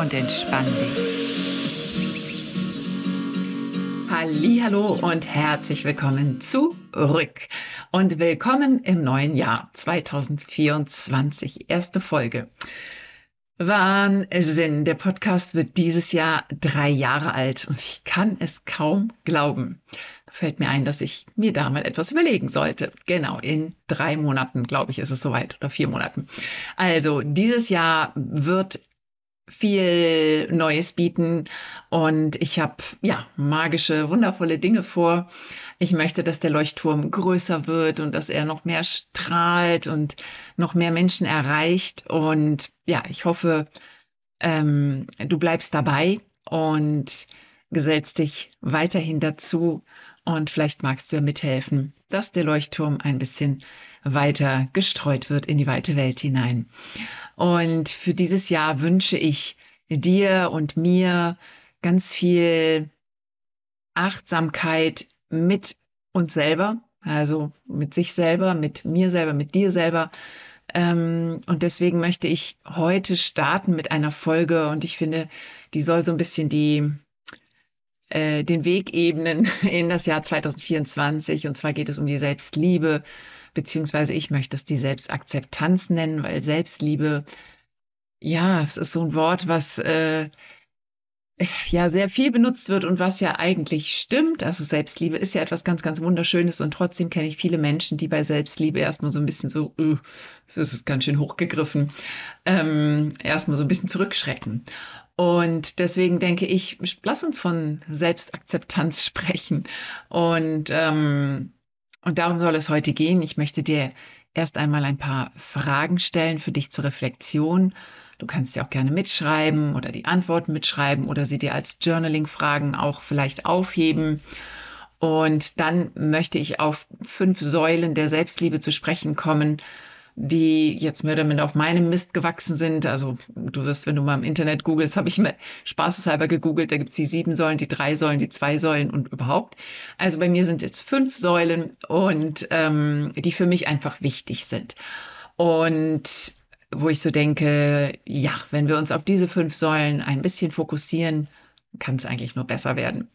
und entspann dich. Hallo und herzlich willkommen zurück und willkommen im neuen Jahr 2024, erste Folge. Wahnsinn, der Podcast wird dieses Jahr drei Jahre alt und ich kann es kaum glauben. Fällt mir ein, dass ich mir da mal etwas überlegen sollte. Genau, in drei Monaten, glaube ich, ist es soweit oder vier Monaten. Also, dieses Jahr wird viel Neues bieten und ich habe ja magische, wundervolle Dinge vor. Ich möchte, dass der Leuchtturm größer wird und dass er noch mehr strahlt und noch mehr Menschen erreicht. Und ja, ich hoffe, ähm, du bleibst dabei und gesellst dich weiterhin dazu und vielleicht magst du ja mithelfen, dass der Leuchtturm ein bisschen weiter gestreut wird in die weite Welt hinein. Und für dieses Jahr wünsche ich dir und mir ganz viel Achtsamkeit mit uns selber, also mit sich selber, mit mir selber, mit dir selber. Ähm, und deswegen möchte ich heute starten mit einer Folge und ich finde, die soll so ein bisschen die, äh, den Weg ebnen in das Jahr 2024. Und zwar geht es um die Selbstliebe, beziehungsweise ich möchte es die Selbstakzeptanz nennen, weil Selbstliebe, ja, es ist so ein Wort, was äh, ja sehr viel benutzt wird und was ja eigentlich stimmt. Also Selbstliebe ist ja etwas ganz, ganz Wunderschönes und trotzdem kenne ich viele Menschen, die bei Selbstliebe erstmal so ein bisschen so, uh, das ist ganz schön hochgegriffen, ähm, erstmal so ein bisschen zurückschrecken. Und deswegen denke ich, lass uns von Selbstakzeptanz sprechen. Und ähm, und darum soll es heute gehen. Ich möchte dir erst einmal ein paar Fragen stellen für dich zur Reflexion. Du kannst ja auch gerne mitschreiben oder die Antworten mitschreiben oder sie dir als Journaling-Fragen auch vielleicht aufheben. Und dann möchte ich auf fünf Säulen der Selbstliebe zu sprechen kommen, die jetzt mehr oder minder auf meinem Mist gewachsen sind. Also du wirst, wenn du mal im Internet googelst, habe ich mir spaßeshalber gegoogelt, da gibt es die sieben Säulen, die drei Säulen, die zwei Säulen und überhaupt. Also bei mir sind jetzt fünf Säulen und ähm, die für mich einfach wichtig sind. Und wo ich so denke, ja, wenn wir uns auf diese fünf Säulen ein bisschen fokussieren, kann es eigentlich nur besser werden.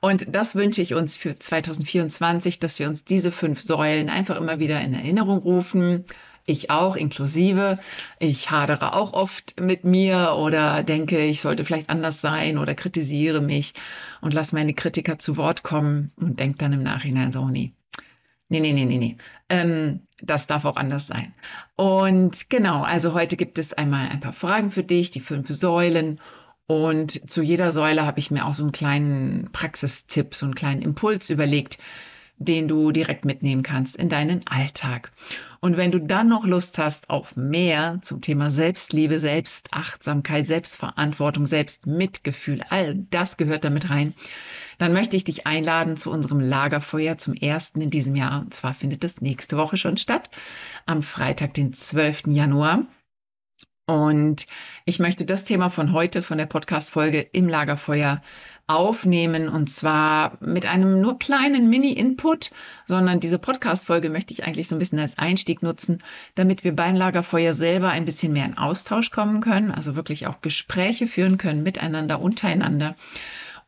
Und das wünsche ich uns für 2024, dass wir uns diese fünf Säulen einfach immer wieder in Erinnerung rufen, ich auch inklusive. Ich hadere auch oft mit mir oder denke, ich sollte vielleicht anders sein oder kritisiere mich und lasse meine Kritiker zu Wort kommen und denke dann im Nachhinein so, nee, nee, nee, nee, nee, nee. Ähm, das darf auch anders sein. Und genau, also heute gibt es einmal ein paar Fragen für dich, die fünf Säulen. Und zu jeder Säule habe ich mir auch so einen kleinen Praxistipp, so einen kleinen Impuls überlegt, den du direkt mitnehmen kannst in deinen Alltag. Und wenn du dann noch Lust hast auf mehr zum Thema Selbstliebe, Selbstachtsamkeit, Selbstverantwortung, Selbstmitgefühl, all das gehört damit rein, dann möchte ich dich einladen zu unserem Lagerfeuer zum ersten in diesem Jahr. Und zwar findet es nächste Woche schon statt, am Freitag, den 12. Januar. Und ich möchte das Thema von heute, von der Podcast-Folge im Lagerfeuer aufnehmen und zwar mit einem nur kleinen Mini-Input, sondern diese Podcast-Folge möchte ich eigentlich so ein bisschen als Einstieg nutzen, damit wir beim Lagerfeuer selber ein bisschen mehr in Austausch kommen können, also wirklich auch Gespräche führen können miteinander, untereinander.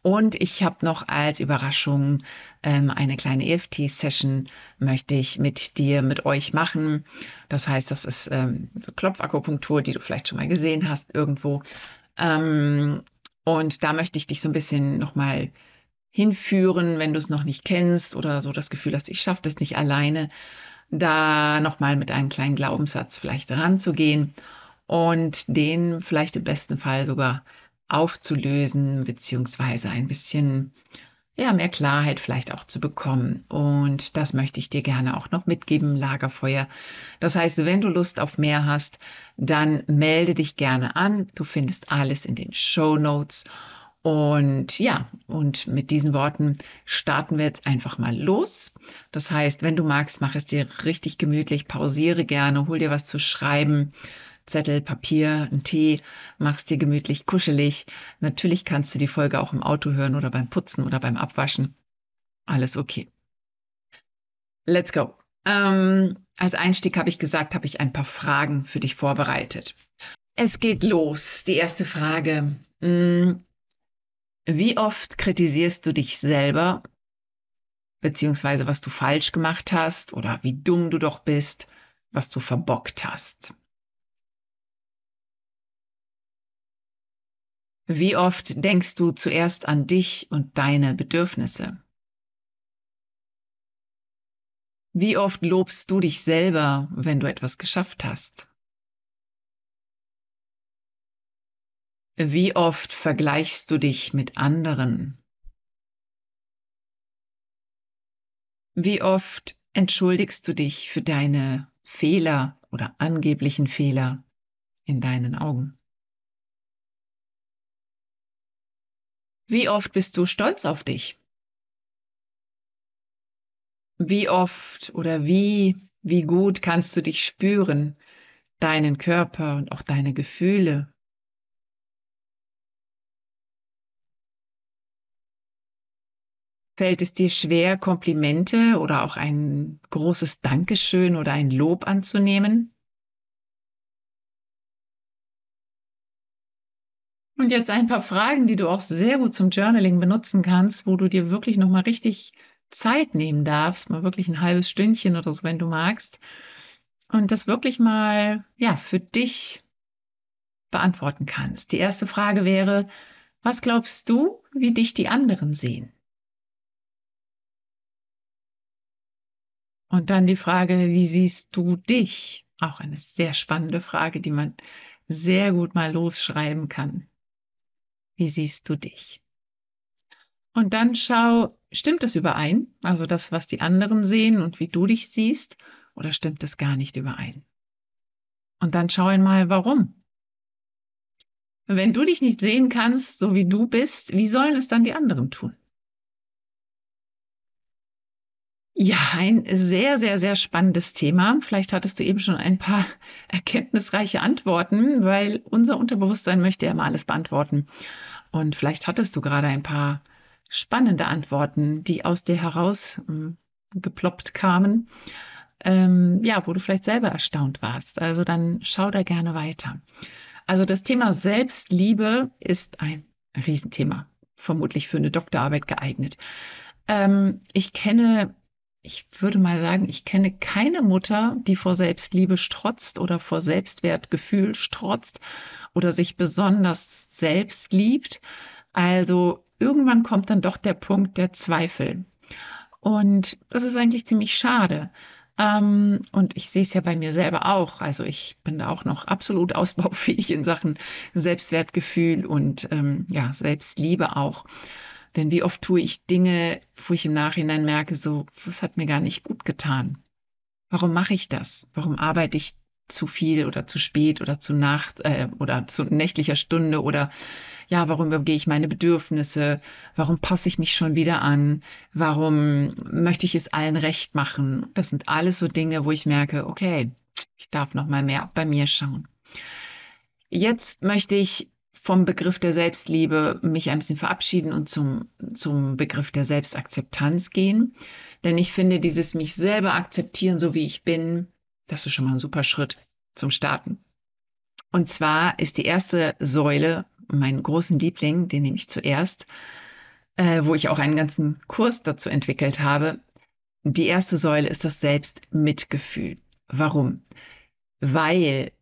Und ich habe noch als Überraschung ähm, eine kleine EFT-Session möchte ich mit dir, mit euch machen. Das heißt, das ist ähm, so Klopfakupunktur, die du vielleicht schon mal gesehen hast irgendwo. Ähm, und da möchte ich dich so ein bisschen nochmal hinführen, wenn du es noch nicht kennst oder so das Gefühl hast, ich schaffe das nicht alleine, da nochmal mit einem kleinen Glaubenssatz vielleicht ranzugehen und den vielleicht im besten Fall sogar aufzulösen, beziehungsweise ein bisschen ja, mehr Klarheit vielleicht auch zu bekommen. Und das möchte ich dir gerne auch noch mitgeben, Lagerfeuer. Das heißt, wenn du Lust auf mehr hast, dann melde dich gerne an. Du findest alles in den Show Notes. Und ja, und mit diesen Worten starten wir jetzt einfach mal los. Das heißt, wenn du magst, mach es dir richtig gemütlich, pausiere gerne, hol dir was zu schreiben, Zettel, Papier, einen Tee, mach's dir gemütlich, kuschelig. Natürlich kannst du die Folge auch im Auto hören oder beim Putzen oder beim Abwaschen. Alles okay. Let's go. Ähm, als Einstieg habe ich gesagt, habe ich ein paar Fragen für dich vorbereitet. Es geht los. Die erste Frage. Hm, wie oft kritisierst du dich selber, beziehungsweise was du falsch gemacht hast oder wie dumm du doch bist, was du verbockt hast? Wie oft denkst du zuerst an dich und deine Bedürfnisse? Wie oft lobst du dich selber, wenn du etwas geschafft hast? Wie oft vergleichst du dich mit anderen? Wie oft entschuldigst du dich für deine Fehler oder angeblichen Fehler in deinen Augen? Wie oft bist du stolz auf dich? Wie oft oder wie, wie gut kannst du dich spüren, deinen Körper und auch deine Gefühle Fällt es dir schwer, Komplimente oder auch ein großes Dankeschön oder ein Lob anzunehmen? Und jetzt ein paar Fragen, die du auch sehr gut zum Journaling benutzen kannst, wo du dir wirklich nochmal richtig Zeit nehmen darfst, mal wirklich ein halbes Stündchen oder so, wenn du magst, und das wirklich mal, ja, für dich beantworten kannst. Die erste Frage wäre, was glaubst du, wie dich die anderen sehen? Und dann die Frage, wie siehst du dich? Auch eine sehr spannende Frage, die man sehr gut mal losschreiben kann. Wie siehst du dich? Und dann schau, stimmt es überein? Also das, was die anderen sehen und wie du dich siehst, oder stimmt es gar nicht überein? Und dann schau einmal, warum. Wenn du dich nicht sehen kannst, so wie du bist, wie sollen es dann die anderen tun? Ja, ein sehr, sehr, sehr spannendes Thema. Vielleicht hattest du eben schon ein paar erkenntnisreiche Antworten, weil unser Unterbewusstsein möchte ja immer alles beantworten. Und vielleicht hattest du gerade ein paar spannende Antworten, die aus dir heraus ähm, geploppt kamen, ähm, ja, wo du vielleicht selber erstaunt warst. Also dann schau da gerne weiter. Also das Thema Selbstliebe ist ein Riesenthema, vermutlich für eine Doktorarbeit geeignet. Ähm, ich kenne ich würde mal sagen, ich kenne keine Mutter, die vor Selbstliebe strotzt oder vor Selbstwertgefühl strotzt oder sich besonders selbst liebt. Also irgendwann kommt dann doch der Punkt der Zweifel. Und das ist eigentlich ziemlich schade. Ähm, und ich sehe es ja bei mir selber auch. Also ich bin da auch noch absolut ausbaufähig in Sachen Selbstwertgefühl und ähm, ja, Selbstliebe auch. Denn wie oft tue ich Dinge, wo ich im Nachhinein merke, so, das hat mir gar nicht gut getan. Warum mache ich das? Warum arbeite ich zu viel oder zu spät oder zu Nacht äh, oder zu nächtlicher Stunde oder ja, warum übergehe ich meine Bedürfnisse? Warum passe ich mich schon wieder an? Warum möchte ich es allen recht machen? Das sind alles so Dinge, wo ich merke, okay, ich darf noch mal mehr bei mir schauen. Jetzt möchte ich vom Begriff der Selbstliebe mich ein bisschen verabschieden und zum, zum Begriff der Selbstakzeptanz gehen. Denn ich finde, dieses mich selber akzeptieren, so wie ich bin, das ist schon mal ein super Schritt zum Starten. Und zwar ist die erste Säule, mein großen Liebling, den nehme ich zuerst, äh, wo ich auch einen ganzen Kurs dazu entwickelt habe. Die erste Säule ist das Selbstmitgefühl. Warum? Weil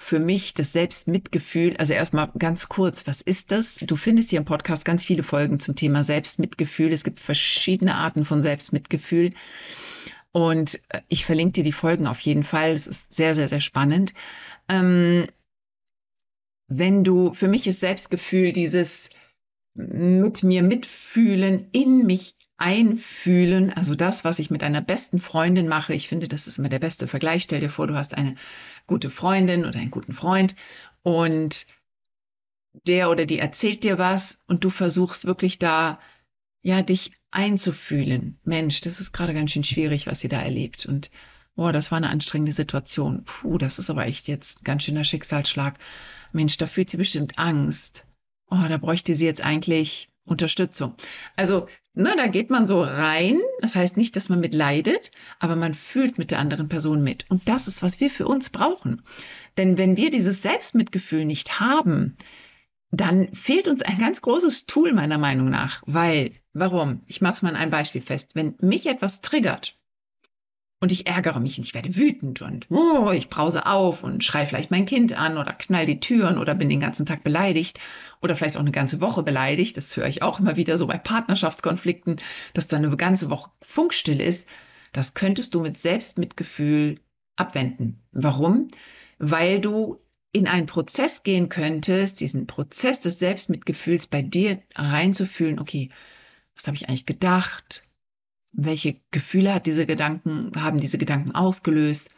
für mich das Selbstmitgefühl, also erstmal ganz kurz, was ist das? Du findest hier im Podcast ganz viele Folgen zum Thema Selbstmitgefühl. Es gibt verschiedene Arten von Selbstmitgefühl. Und äh, ich verlinke dir die Folgen auf jeden Fall. Es ist sehr, sehr, sehr spannend. Ähm, wenn du, für mich ist Selbstgefühl dieses, mit mir mitfühlen, in mich einfühlen. Also das, was ich mit einer besten Freundin mache. Ich finde, das ist immer der beste Vergleich. Stell dir vor, du hast eine gute Freundin oder einen guten Freund und der oder die erzählt dir was und du versuchst wirklich da, ja, dich einzufühlen. Mensch, das ist gerade ganz schön schwierig, was sie da erlebt. Und boah, das war eine anstrengende Situation. Puh, das ist aber echt jetzt ein ganz schöner Schicksalsschlag. Mensch, da fühlt sie bestimmt Angst. Oh, da bräuchte sie jetzt eigentlich Unterstützung. Also, na, da geht man so rein. Das heißt nicht, dass man mitleidet, aber man fühlt mit der anderen Person mit. Und das ist, was wir für uns brauchen. Denn wenn wir dieses Selbstmitgefühl nicht haben, dann fehlt uns ein ganz großes Tool meiner Meinung nach. Weil, warum? Ich mache es mal an einem Beispiel fest. Wenn mich etwas triggert, und ich ärgere mich und ich werde wütend und oh, ich brause auf und schreie vielleicht mein Kind an oder knall die Türen oder bin den ganzen Tag beleidigt oder vielleicht auch eine ganze Woche beleidigt. Das höre ich auch immer wieder so bei Partnerschaftskonflikten, dass da eine ganze Woche Funkstille ist. Das könntest du mit Selbstmitgefühl abwenden. Warum? Weil du in einen Prozess gehen könntest, diesen Prozess des Selbstmitgefühls bei dir reinzufühlen, okay, was habe ich eigentlich gedacht? Welche Gefühle hat diese Gedanken, haben diese Gedanken ausgelöst?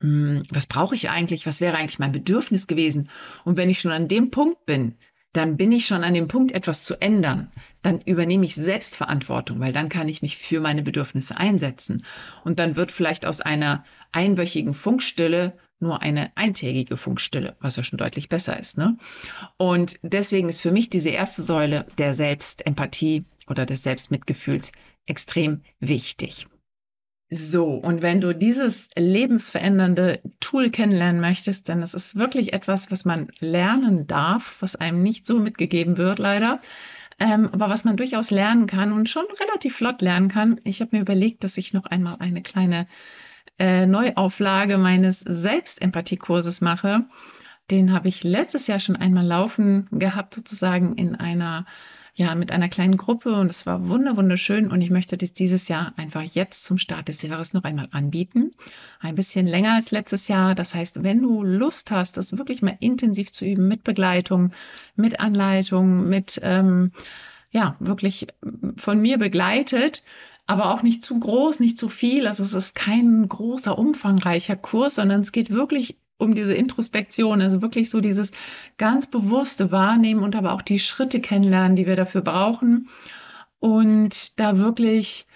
Hm, was brauche ich eigentlich? Was wäre eigentlich mein Bedürfnis gewesen? Und wenn ich schon an dem Punkt bin, dann bin ich schon an dem Punkt, etwas zu ändern. Dann übernehme ich Selbstverantwortung, weil dann kann ich mich für meine Bedürfnisse einsetzen. Und dann wird vielleicht aus einer einwöchigen Funkstille nur eine eintägige Funkstille, was ja schon deutlich besser ist. Ne? Und deswegen ist für mich diese erste Säule der Selbstempathie oder des Selbstmitgefühls extrem wichtig. So, und wenn du dieses lebensverändernde Tool kennenlernen möchtest, dann ist es wirklich etwas, was man lernen darf, was einem nicht so mitgegeben wird, leider, ähm, aber was man durchaus lernen kann und schon relativ flott lernen kann. Ich habe mir überlegt, dass ich noch einmal eine kleine äh, Neuauflage meines Selbstempathiekurses mache. Den habe ich letztes Jahr schon einmal laufen gehabt, sozusagen in einer ja, mit einer kleinen Gruppe und es war wunderschön und ich möchte das dieses Jahr einfach jetzt zum Start des Jahres noch einmal anbieten. Ein bisschen länger als letztes Jahr. Das heißt, wenn du Lust hast, das wirklich mal intensiv zu üben mit Begleitung, mit Anleitung, mit, ähm, ja, wirklich von mir begleitet, aber auch nicht zu groß, nicht zu viel. Also es ist kein großer, umfangreicher Kurs, sondern es geht wirklich um diese Introspektion, also wirklich so dieses ganz bewusste Wahrnehmen und aber auch die Schritte kennenlernen, die wir dafür brauchen. Und da wirklich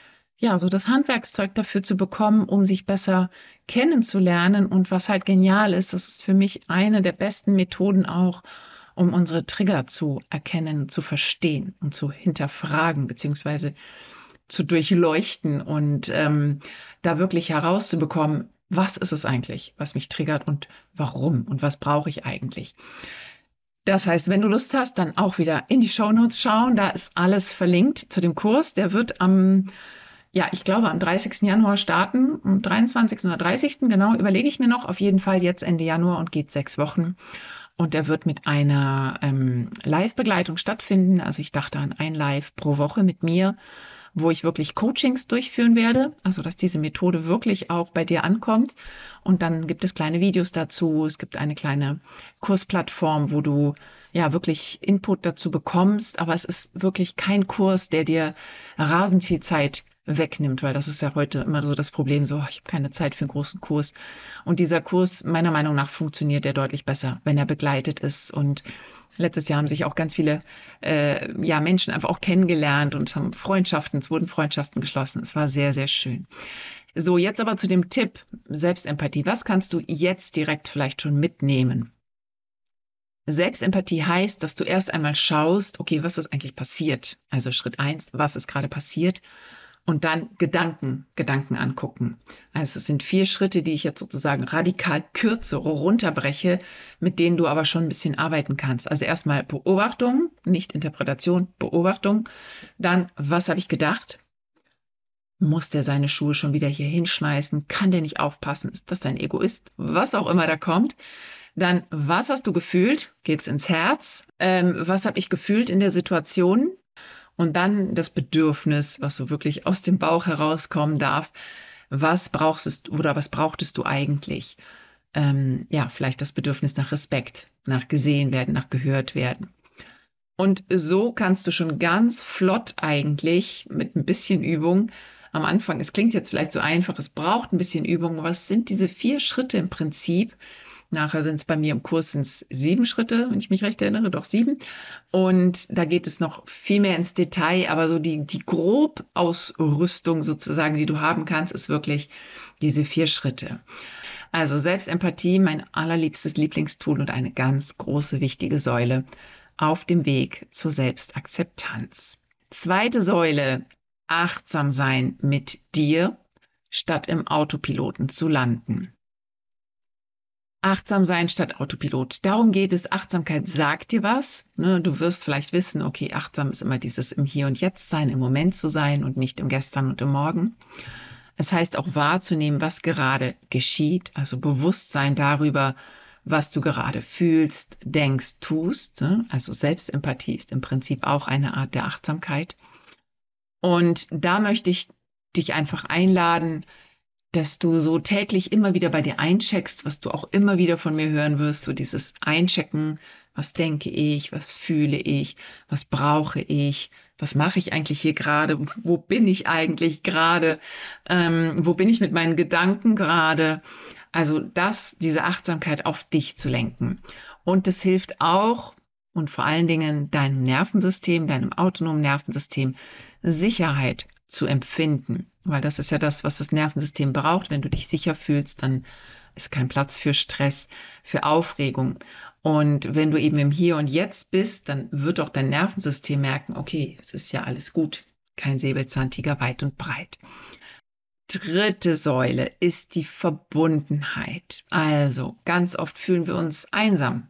ja, so das Handwerkszeug dafür zu bekommen, um sich besser kennenzulernen. Und was halt genial ist, das ist für mich eine der besten Methoden auch, um unsere Trigger zu erkennen, zu verstehen und zu hinterfragen, beziehungsweise zu durchleuchten und ähm, da wirklich herauszubekommen, was ist es eigentlich, was mich triggert und warum und was brauche ich eigentlich. Das heißt, wenn du Lust hast, dann auch wieder in die Shownotes schauen. Da ist alles verlinkt zu dem Kurs. Der wird am, ja, ich glaube, am 30. Januar starten. Am 23. oder 30. genau, überlege ich mir noch. Auf jeden Fall jetzt Ende Januar und geht sechs Wochen. Und er wird mit einer ähm, Live-Begleitung stattfinden. Also ich dachte an ein Live pro Woche mit mir wo ich wirklich Coachings durchführen werde, also dass diese Methode wirklich auch bei dir ankommt. Und dann gibt es kleine Videos dazu. Es gibt eine kleine Kursplattform, wo du ja wirklich Input dazu bekommst. Aber es ist wirklich kein Kurs, der dir rasend viel Zeit wegnimmt, weil das ist ja heute immer so das Problem, so ich habe keine Zeit für einen großen Kurs. Und dieser Kurs, meiner Meinung nach, funktioniert der deutlich besser, wenn er begleitet ist und Letztes Jahr haben sich auch ganz viele äh, ja, Menschen einfach auch kennengelernt und haben Freundschaften, es wurden Freundschaften geschlossen. Es war sehr, sehr schön. So, jetzt aber zu dem Tipp Selbstempathie. Was kannst du jetzt direkt vielleicht schon mitnehmen? Selbstempathie heißt, dass du erst einmal schaust, okay, was ist eigentlich passiert? Also Schritt eins, was ist gerade passiert? Und dann Gedanken, Gedanken angucken. Also es sind vier Schritte, die ich jetzt sozusagen radikal kürze, runterbreche, mit denen du aber schon ein bisschen arbeiten kannst. Also erstmal Beobachtung, nicht Interpretation, Beobachtung. Dann, was habe ich gedacht? Muss der seine Schuhe schon wieder hier hinschmeißen? Kann der nicht aufpassen? Ist das ein Egoist? Was auch immer da kommt. Dann, was hast du gefühlt? Geht's ins Herz? Ähm, was habe ich gefühlt in der Situation? Und dann das Bedürfnis, was so wirklich aus dem Bauch herauskommen darf. Was brauchst du oder was brauchtest du eigentlich? Ähm, ja, vielleicht das Bedürfnis nach Respekt, nach gesehen werden, nach gehört werden. Und so kannst du schon ganz flott eigentlich mit ein bisschen Übung am Anfang, es klingt jetzt vielleicht so einfach, es braucht ein bisschen Übung, was sind diese vier Schritte im Prinzip? Nachher sind es bei mir im Kurs sind's sieben Schritte, wenn ich mich recht erinnere, doch sieben. Und da geht es noch viel mehr ins Detail, aber so die, die Grobausrüstung sozusagen, die du haben kannst, ist wirklich diese vier Schritte. Also Selbstempathie, mein allerliebstes Lieblingstool und eine ganz große, wichtige Säule auf dem Weg zur Selbstakzeptanz. Zweite Säule, achtsam sein mit dir, statt im Autopiloten zu landen. Achtsam sein statt Autopilot. Darum geht es. Achtsamkeit sagt dir was. Ne? Du wirst vielleicht wissen, okay, achtsam ist immer dieses im Hier und Jetzt sein, im Moment zu sein und nicht im Gestern und im Morgen. Es heißt auch wahrzunehmen, was gerade geschieht, also Bewusstsein darüber, was du gerade fühlst, denkst, tust. Ne? Also Selbstempathie ist im Prinzip auch eine Art der Achtsamkeit. Und da möchte ich dich einfach einladen, dass du so täglich immer wieder bei dir eincheckst, was du auch immer wieder von mir hören wirst, so dieses Einchecken, was denke ich, was fühle ich, was brauche ich, was mache ich eigentlich hier gerade, wo bin ich eigentlich gerade, ähm, wo bin ich mit meinen Gedanken gerade. Also das, diese Achtsamkeit auf dich zu lenken. Und das hilft auch und vor allen Dingen deinem Nervensystem, deinem autonomen Nervensystem Sicherheit zu empfinden. Weil das ist ja das, was das Nervensystem braucht. Wenn du dich sicher fühlst, dann ist kein Platz für Stress, für Aufregung. Und wenn du eben im Hier und Jetzt bist, dann wird auch dein Nervensystem merken, okay, es ist ja alles gut. Kein Säbelzahntiger weit und breit. Dritte Säule ist die Verbundenheit. Also ganz oft fühlen wir uns einsam.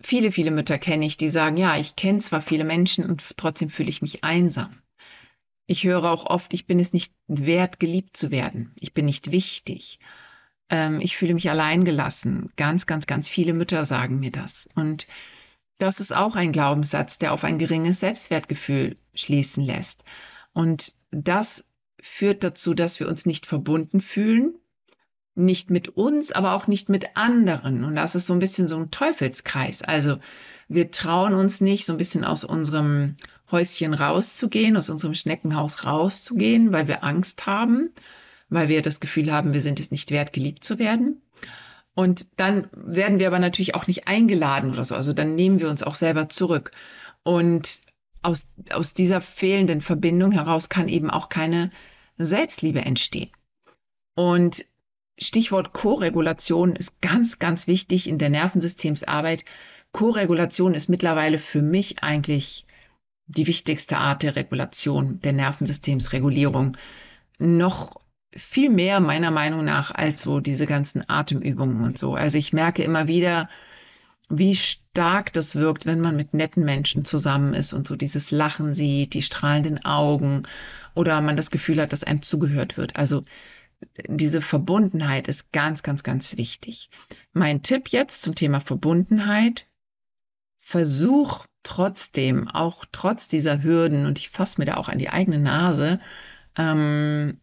Viele, viele Mütter kenne ich, die sagen, ja, ich kenne zwar viele Menschen und trotzdem fühle ich mich einsam. Ich höre auch oft, ich bin es nicht wert, geliebt zu werden. Ich bin nicht wichtig. Ähm, ich fühle mich alleingelassen. Ganz, ganz, ganz viele Mütter sagen mir das. Und das ist auch ein Glaubenssatz, der auf ein geringes Selbstwertgefühl schließen lässt. Und das führt dazu, dass wir uns nicht verbunden fühlen, nicht mit uns, aber auch nicht mit anderen. Und das ist so ein bisschen so ein Teufelskreis. Also wir trauen uns nicht, so ein bisschen aus unserem Häuschen rauszugehen, aus unserem Schneckenhaus rauszugehen, weil wir Angst haben, weil wir das Gefühl haben, wir sind es nicht wert, geliebt zu werden. Und dann werden wir aber natürlich auch nicht eingeladen oder so. Also dann nehmen wir uns auch selber zurück. Und aus, aus dieser fehlenden Verbindung heraus kann eben auch keine Selbstliebe entstehen. Und Stichwort Koregulation ist ganz, ganz wichtig in der Nervensystemsarbeit. Koregulation ist mittlerweile für mich eigentlich die wichtigste Art der Regulation, der Nervensystemsregulierung. Noch viel mehr meiner Meinung nach als so diese ganzen Atemübungen und so. Also ich merke immer wieder, wie stark das wirkt, wenn man mit netten Menschen zusammen ist und so dieses Lachen sieht, die strahlenden Augen oder man das Gefühl hat, dass einem zugehört wird. Also diese Verbundenheit ist ganz, ganz, ganz wichtig. Mein Tipp jetzt zum Thema Verbundenheit. Versuch trotzdem, auch trotz dieser Hürden, und ich fasse mir da auch an die eigene Nase, ähm,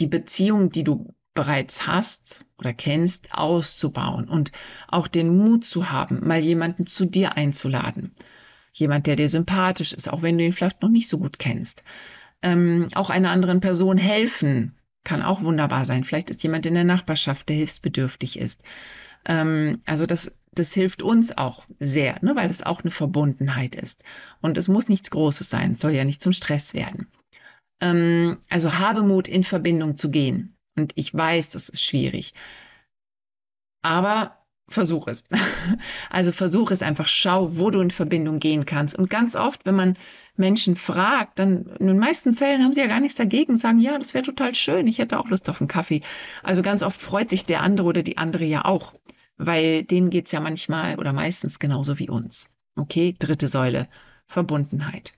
die Beziehung, die du bereits hast oder kennst, auszubauen und auch den Mut zu haben, mal jemanden zu dir einzuladen. Jemand, der dir sympathisch ist, auch wenn du ihn vielleicht noch nicht so gut kennst. Ähm, auch einer anderen Person helfen, kann auch wunderbar sein. Vielleicht ist jemand in der Nachbarschaft, der hilfsbedürftig ist. Ähm, also das, das hilft uns auch sehr, ne, weil das auch eine Verbundenheit ist. Und es muss nichts Großes sein, es soll ja nicht zum Stress werden. Ähm, also habe Mut, in Verbindung zu gehen. Und ich weiß, das ist schwierig. Aber versuch es. Also versuch es einfach, schau, wo du in Verbindung gehen kannst. Und ganz oft, wenn man Menschen fragt, dann in den meisten Fällen haben sie ja gar nichts dagegen, sagen, ja, das wäre total schön, ich hätte auch Lust auf einen Kaffee. Also ganz oft freut sich der andere oder die andere ja auch, weil denen geht's ja manchmal oder meistens genauso wie uns. Okay, dritte Säule, Verbundenheit.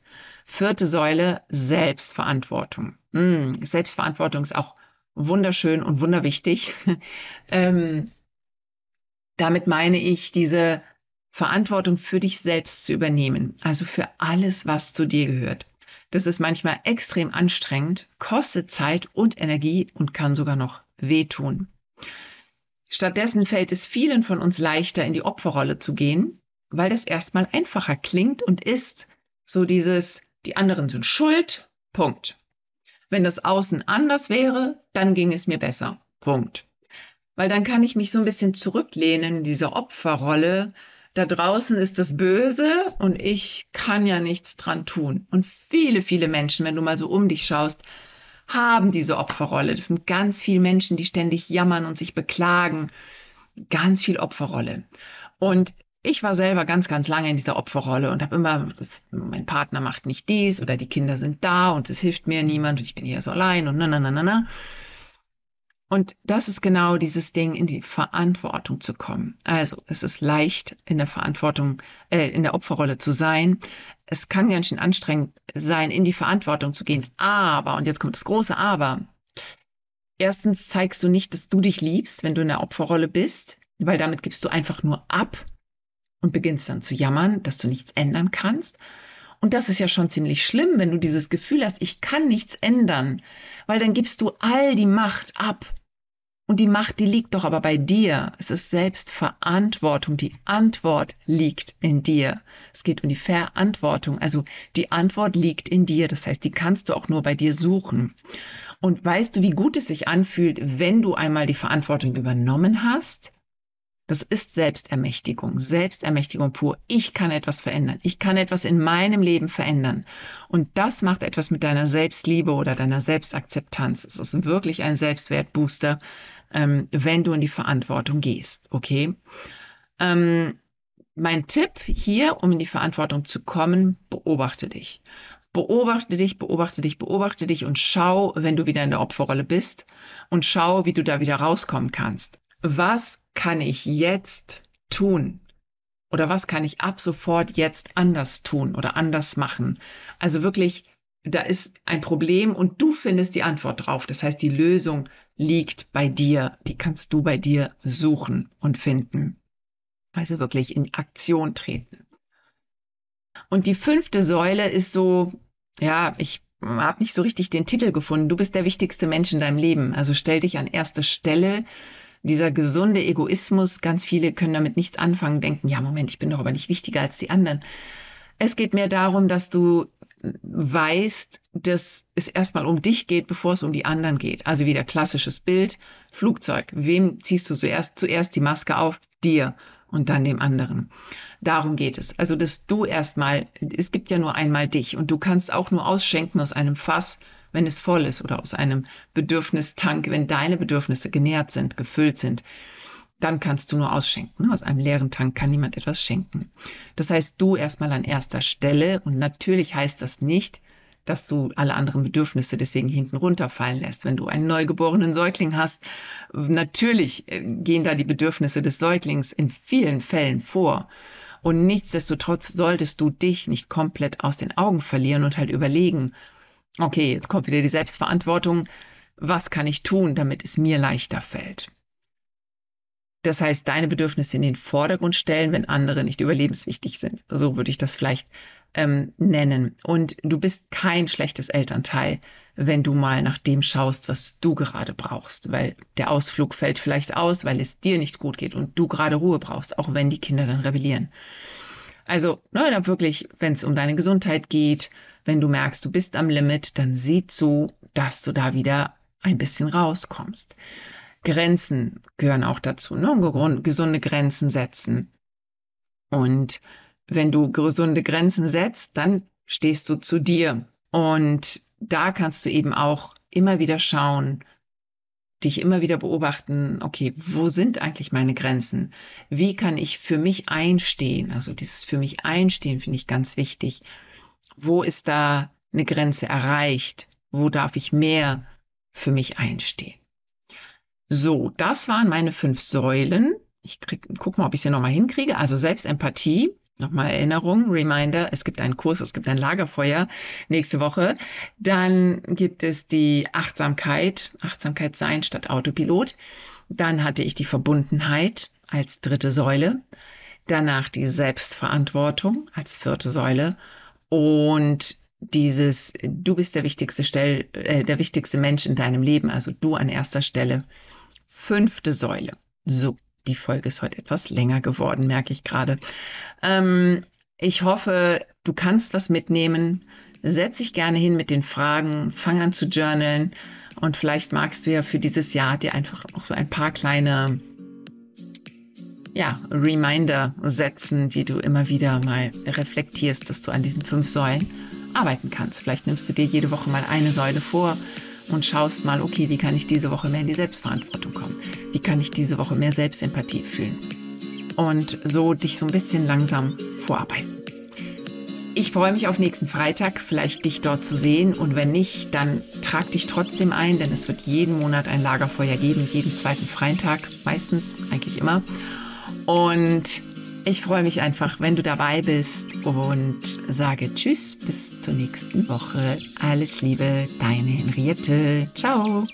Vierte Säule, Selbstverantwortung. Hm, Selbstverantwortung ist auch wunderschön und wunderwichtig. ähm, damit meine ich, diese Verantwortung für dich selbst zu übernehmen, also für alles, was zu dir gehört. Das ist manchmal extrem anstrengend, kostet Zeit und Energie und kann sogar noch wehtun. Stattdessen fällt es vielen von uns leichter, in die Opferrolle zu gehen, weil das erstmal einfacher klingt und ist so dieses, die anderen sind schuld, Punkt. Wenn das Außen anders wäre, dann ging es mir besser, Punkt. Weil dann kann ich mich so ein bisschen zurücklehnen in diese Opferrolle. Da draußen ist das Böse und ich kann ja nichts dran tun. Und viele, viele Menschen, wenn du mal so um dich schaust, haben diese Opferrolle. Das sind ganz viele Menschen, die ständig jammern und sich beklagen. Ganz viel Opferrolle. Und ich war selber ganz, ganz lange in dieser Opferrolle und habe immer, das, mein Partner macht nicht dies oder die Kinder sind da und es hilft mir niemand und ich bin hier so allein und na, na, na, na, na. Und das ist genau dieses Ding, in die Verantwortung zu kommen. Also, es ist leicht, in der Verantwortung, äh, in der Opferrolle zu sein. Es kann ganz schön anstrengend sein, in die Verantwortung zu gehen. Aber, und jetzt kommt das große Aber. Erstens zeigst du nicht, dass du dich liebst, wenn du in der Opferrolle bist, weil damit gibst du einfach nur ab und beginnst dann zu jammern, dass du nichts ändern kannst. Und das ist ja schon ziemlich schlimm, wenn du dieses Gefühl hast, ich kann nichts ändern, weil dann gibst du all die Macht ab. Und die Macht, die liegt doch aber bei dir. Es ist Selbstverantwortung. Die Antwort liegt in dir. Es geht um die Verantwortung. Also die Antwort liegt in dir. Das heißt, die kannst du auch nur bei dir suchen. Und weißt du, wie gut es sich anfühlt, wenn du einmal die Verantwortung übernommen hast? Das ist Selbstermächtigung, Selbstermächtigung pur. Ich kann etwas verändern. Ich kann etwas in meinem Leben verändern. Und das macht etwas mit deiner Selbstliebe oder deiner Selbstakzeptanz. Es ist wirklich ein Selbstwertbooster, ähm, wenn du in die Verantwortung gehst. Okay? Ähm, mein Tipp hier, um in die Verantwortung zu kommen, beobachte dich. Beobachte dich, beobachte dich, beobachte dich und schau, wenn du wieder in der Opferrolle bist und schau, wie du da wieder rauskommen kannst was kann ich jetzt tun? Oder was kann ich ab sofort jetzt anders tun oder anders machen? Also wirklich, da ist ein Problem und du findest die Antwort drauf. Das heißt, die Lösung liegt bei dir. Die kannst du bei dir suchen und finden. Also wirklich in Aktion treten. Und die fünfte Säule ist so, ja, ich habe nicht so richtig den Titel gefunden. Du bist der wichtigste Mensch in deinem Leben. Also stell dich an erste Stelle dieser gesunde Egoismus, ganz viele können damit nichts anfangen, denken, ja, Moment, ich bin doch aber nicht wichtiger als die anderen. Es geht mehr darum, dass du weißt, dass es erstmal um dich geht, bevor es um die anderen geht. Also wieder klassisches Bild, Flugzeug. Wem ziehst du zuerst, zuerst die Maske auf? Dir und dann dem anderen. Darum geht es. Also, dass du erstmal, es gibt ja nur einmal dich und du kannst auch nur ausschenken aus einem Fass, wenn es voll ist oder aus einem Bedürfnistank, wenn deine Bedürfnisse genährt sind, gefüllt sind, dann kannst du nur ausschenken. Aus einem leeren Tank kann niemand etwas schenken. Das heißt, du erstmal an erster Stelle und natürlich heißt das nicht, dass du alle anderen Bedürfnisse deswegen hinten runterfallen lässt. Wenn du einen neugeborenen Säugling hast, natürlich äh, gehen da die Bedürfnisse des Säuglings in vielen Fällen vor. Und nichtsdestotrotz solltest du dich nicht komplett aus den Augen verlieren und halt überlegen, okay, jetzt kommt wieder die Selbstverantwortung. Was kann ich tun, damit es mir leichter fällt? Das heißt, deine Bedürfnisse in den Vordergrund stellen, wenn andere nicht überlebenswichtig sind. So würde ich das vielleicht ähm, nennen. Und du bist kein schlechtes Elternteil, wenn du mal nach dem schaust, was du gerade brauchst. Weil der Ausflug fällt vielleicht aus, weil es dir nicht gut geht und du gerade Ruhe brauchst, auch wenn die Kinder dann rebellieren. Also, ne, wirklich, wenn es um deine Gesundheit geht, wenn du merkst, du bist am Limit, dann sieh zu, dass du da wieder ein bisschen rauskommst. Grenzen gehören auch dazu, ne? gesunde Grenzen setzen. Und wenn du gesunde Grenzen setzt, dann stehst du zu dir. Und da kannst du eben auch immer wieder schauen, dich immer wieder beobachten, okay, wo sind eigentlich meine Grenzen? Wie kann ich für mich einstehen? Also dieses für mich einstehen finde ich ganz wichtig. Wo ist da eine Grenze erreicht? Wo darf ich mehr für mich einstehen? So, das waren meine fünf Säulen. Ich krieg, guck mal, ob ich sie nochmal hinkriege. Also Selbstempathie, Nochmal Erinnerung, Reminder, es gibt einen Kurs, es gibt ein Lagerfeuer nächste Woche. Dann gibt es die Achtsamkeit, Achtsamkeit sein statt Autopilot. Dann hatte ich die Verbundenheit als dritte Säule. Danach die Selbstverantwortung als vierte Säule. Und dieses, du bist der wichtigste Stell, äh, der wichtigste Mensch in deinem Leben, also du an erster Stelle. Fünfte Säule. So, die Folge ist heute etwas länger geworden, merke ich gerade. Ähm, ich hoffe, du kannst was mitnehmen. Setz dich gerne hin mit den Fragen, fang an zu journalen und vielleicht magst du ja für dieses Jahr dir einfach auch so ein paar kleine ja, Reminder setzen, die du immer wieder mal reflektierst, dass du an diesen fünf Säulen arbeiten kannst. Vielleicht nimmst du dir jede Woche mal eine Säule vor und schaust mal, okay, wie kann ich diese Woche mehr in die Selbstverantwortung kommen? Wie kann ich diese Woche mehr Selbstempathie fühlen? Und so dich so ein bisschen langsam vorarbeiten. Ich freue mich auf nächsten Freitag, vielleicht dich dort zu sehen. Und wenn nicht, dann trag dich trotzdem ein, denn es wird jeden Monat ein Lagerfeuer geben, jeden zweiten Freitag, meistens, eigentlich immer. Und ich freue mich einfach, wenn du dabei bist und sage Tschüss, bis zur nächsten Woche. Alles Liebe, deine Henriette. Ciao.